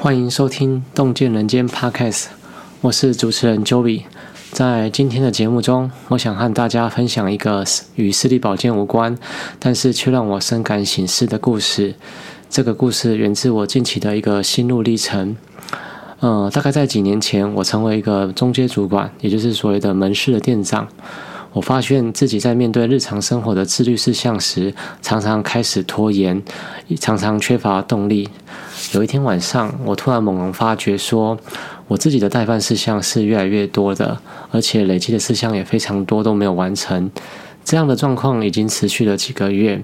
欢迎收听《洞见人间》Podcast，我是主持人 Joey。在今天的节目中，我想和大家分享一个与视力保健无关，但是却让我深感醒思的故事。这个故事源自我近期的一个心路历程。呃，大概在几年前，我成为一个中阶主管，也就是所谓的门市的店长。我发现自己在面对日常生活的自律事项时，常常开始拖延，常常缺乏动力。有一天晚上，我突然猛然发觉，说我自己的代办事项是越来越多的，而且累积的事项也非常多，都没有完成。这样的状况已经持续了几个月。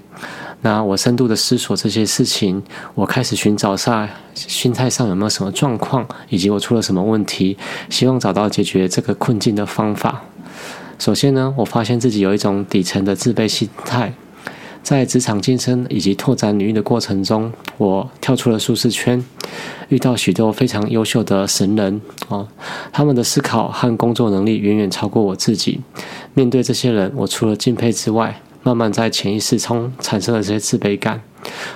那我深度的思索这些事情，我开始寻找下心态上有没有什么状况，以及我出了什么问题，希望找到解决这个困境的方法。首先呢，我发现自己有一种底层的自卑心态，在职场晋升以及拓展领域的过程中，我跳出了舒适圈，遇到许多非常优秀的神人哦，他们的思考和工作能力远远超过我自己。面对这些人，我除了敬佩之外，慢慢在潜意识中产生了这些自卑感，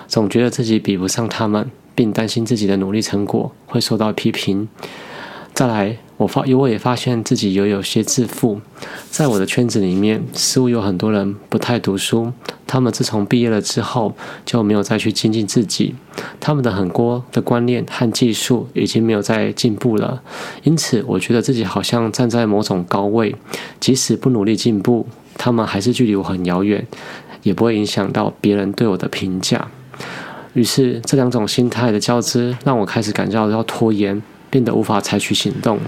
总觉得自己比不上他们，并担心自己的努力成果会受到批评。再来，我发，我也发现自己有有些自负，在我的圈子里面，似乎有很多人不太读书，他们自从毕业了之后就没有再去精进自己，他们的很多的观念和技术已经没有再进步了，因此我觉得自己好像站在某种高位，即使不努力进步，他们还是距离我很遥远，也不会影响到别人对我的评价。于是这两种心态的交织，让我开始感觉到要拖延。变得无法采取行动，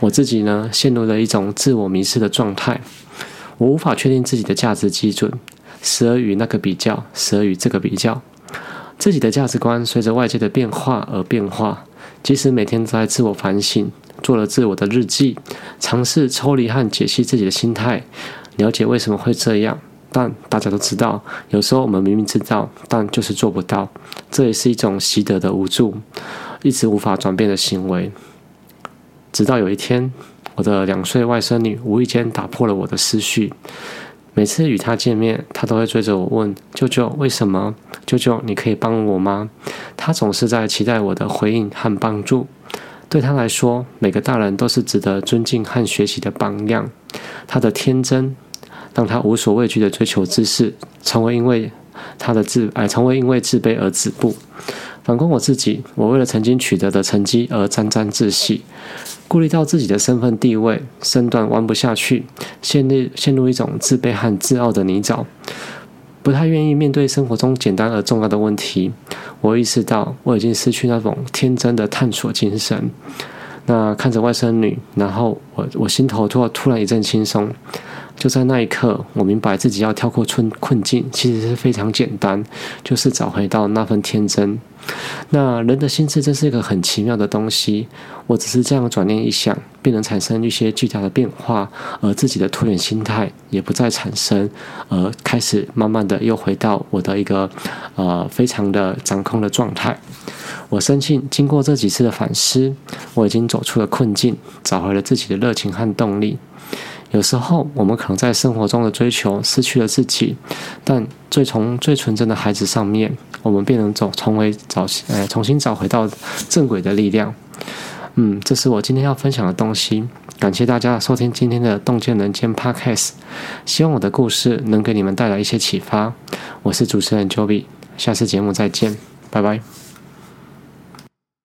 我自己呢陷入了一种自我迷失的状态，我无法确定自己的价值基准，时而与那个比较，时而与这个比较，自己的价值观随着外界的变化而变化。即使每天在自我反省，做了自我的日记，尝试抽离和解析自己的心态，了解为什么会这样，但大家都知道，有时候我们明明知道，但就是做不到，这也是一种习得的无助。一直无法转变的行为，直到有一天，我的两岁外甥女无意间打破了我的思绪。每次与她见面，她都会追着我问：“舅舅，为什么？舅舅，你可以帮我吗？”她总是在期待我的回应和帮助。对她来说，每个大人都是值得尊敬和学习的榜样。她的天真，让她无所畏惧的追求知识，从未因为她的自哎，从未因为自卑而止步。反观我自己，我为了曾经取得的成绩而沾沾自喜，顾虑到自己的身份地位，身段弯不下去，陷入陷入一种自卑和自傲的泥沼，不太愿意面对生活中简单而重要的问题。我意识到我已经失去那种天真的探索精神。那看着外甥女，然后我我心头突然突然一阵轻松。就在那一刻，我明白自己要跳过困困境，其实是非常简单，就是找回到那份天真。那人的心智真是一个很奇妙的东西。我只是这样转念一想，便能产生一些巨大的变化，而自己的拖延心态也不再产生，而开始慢慢的又回到我的一个呃非常的掌控的状态。我深信，经过这几次的反思，我已经走出了困境，找回了自己的热情和动力。有时候，我们可能在生活中的追求失去了自己，但最从最纯真的孩子上面，我们便能走，重回找，呃，重新找回到正轨的力量。嗯，这是我今天要分享的东西。感谢大家收听今天的洞见人间 Podcast，希望我的故事能给你们带来一些启发。我是主持人 Joey，下次节目再见，拜拜。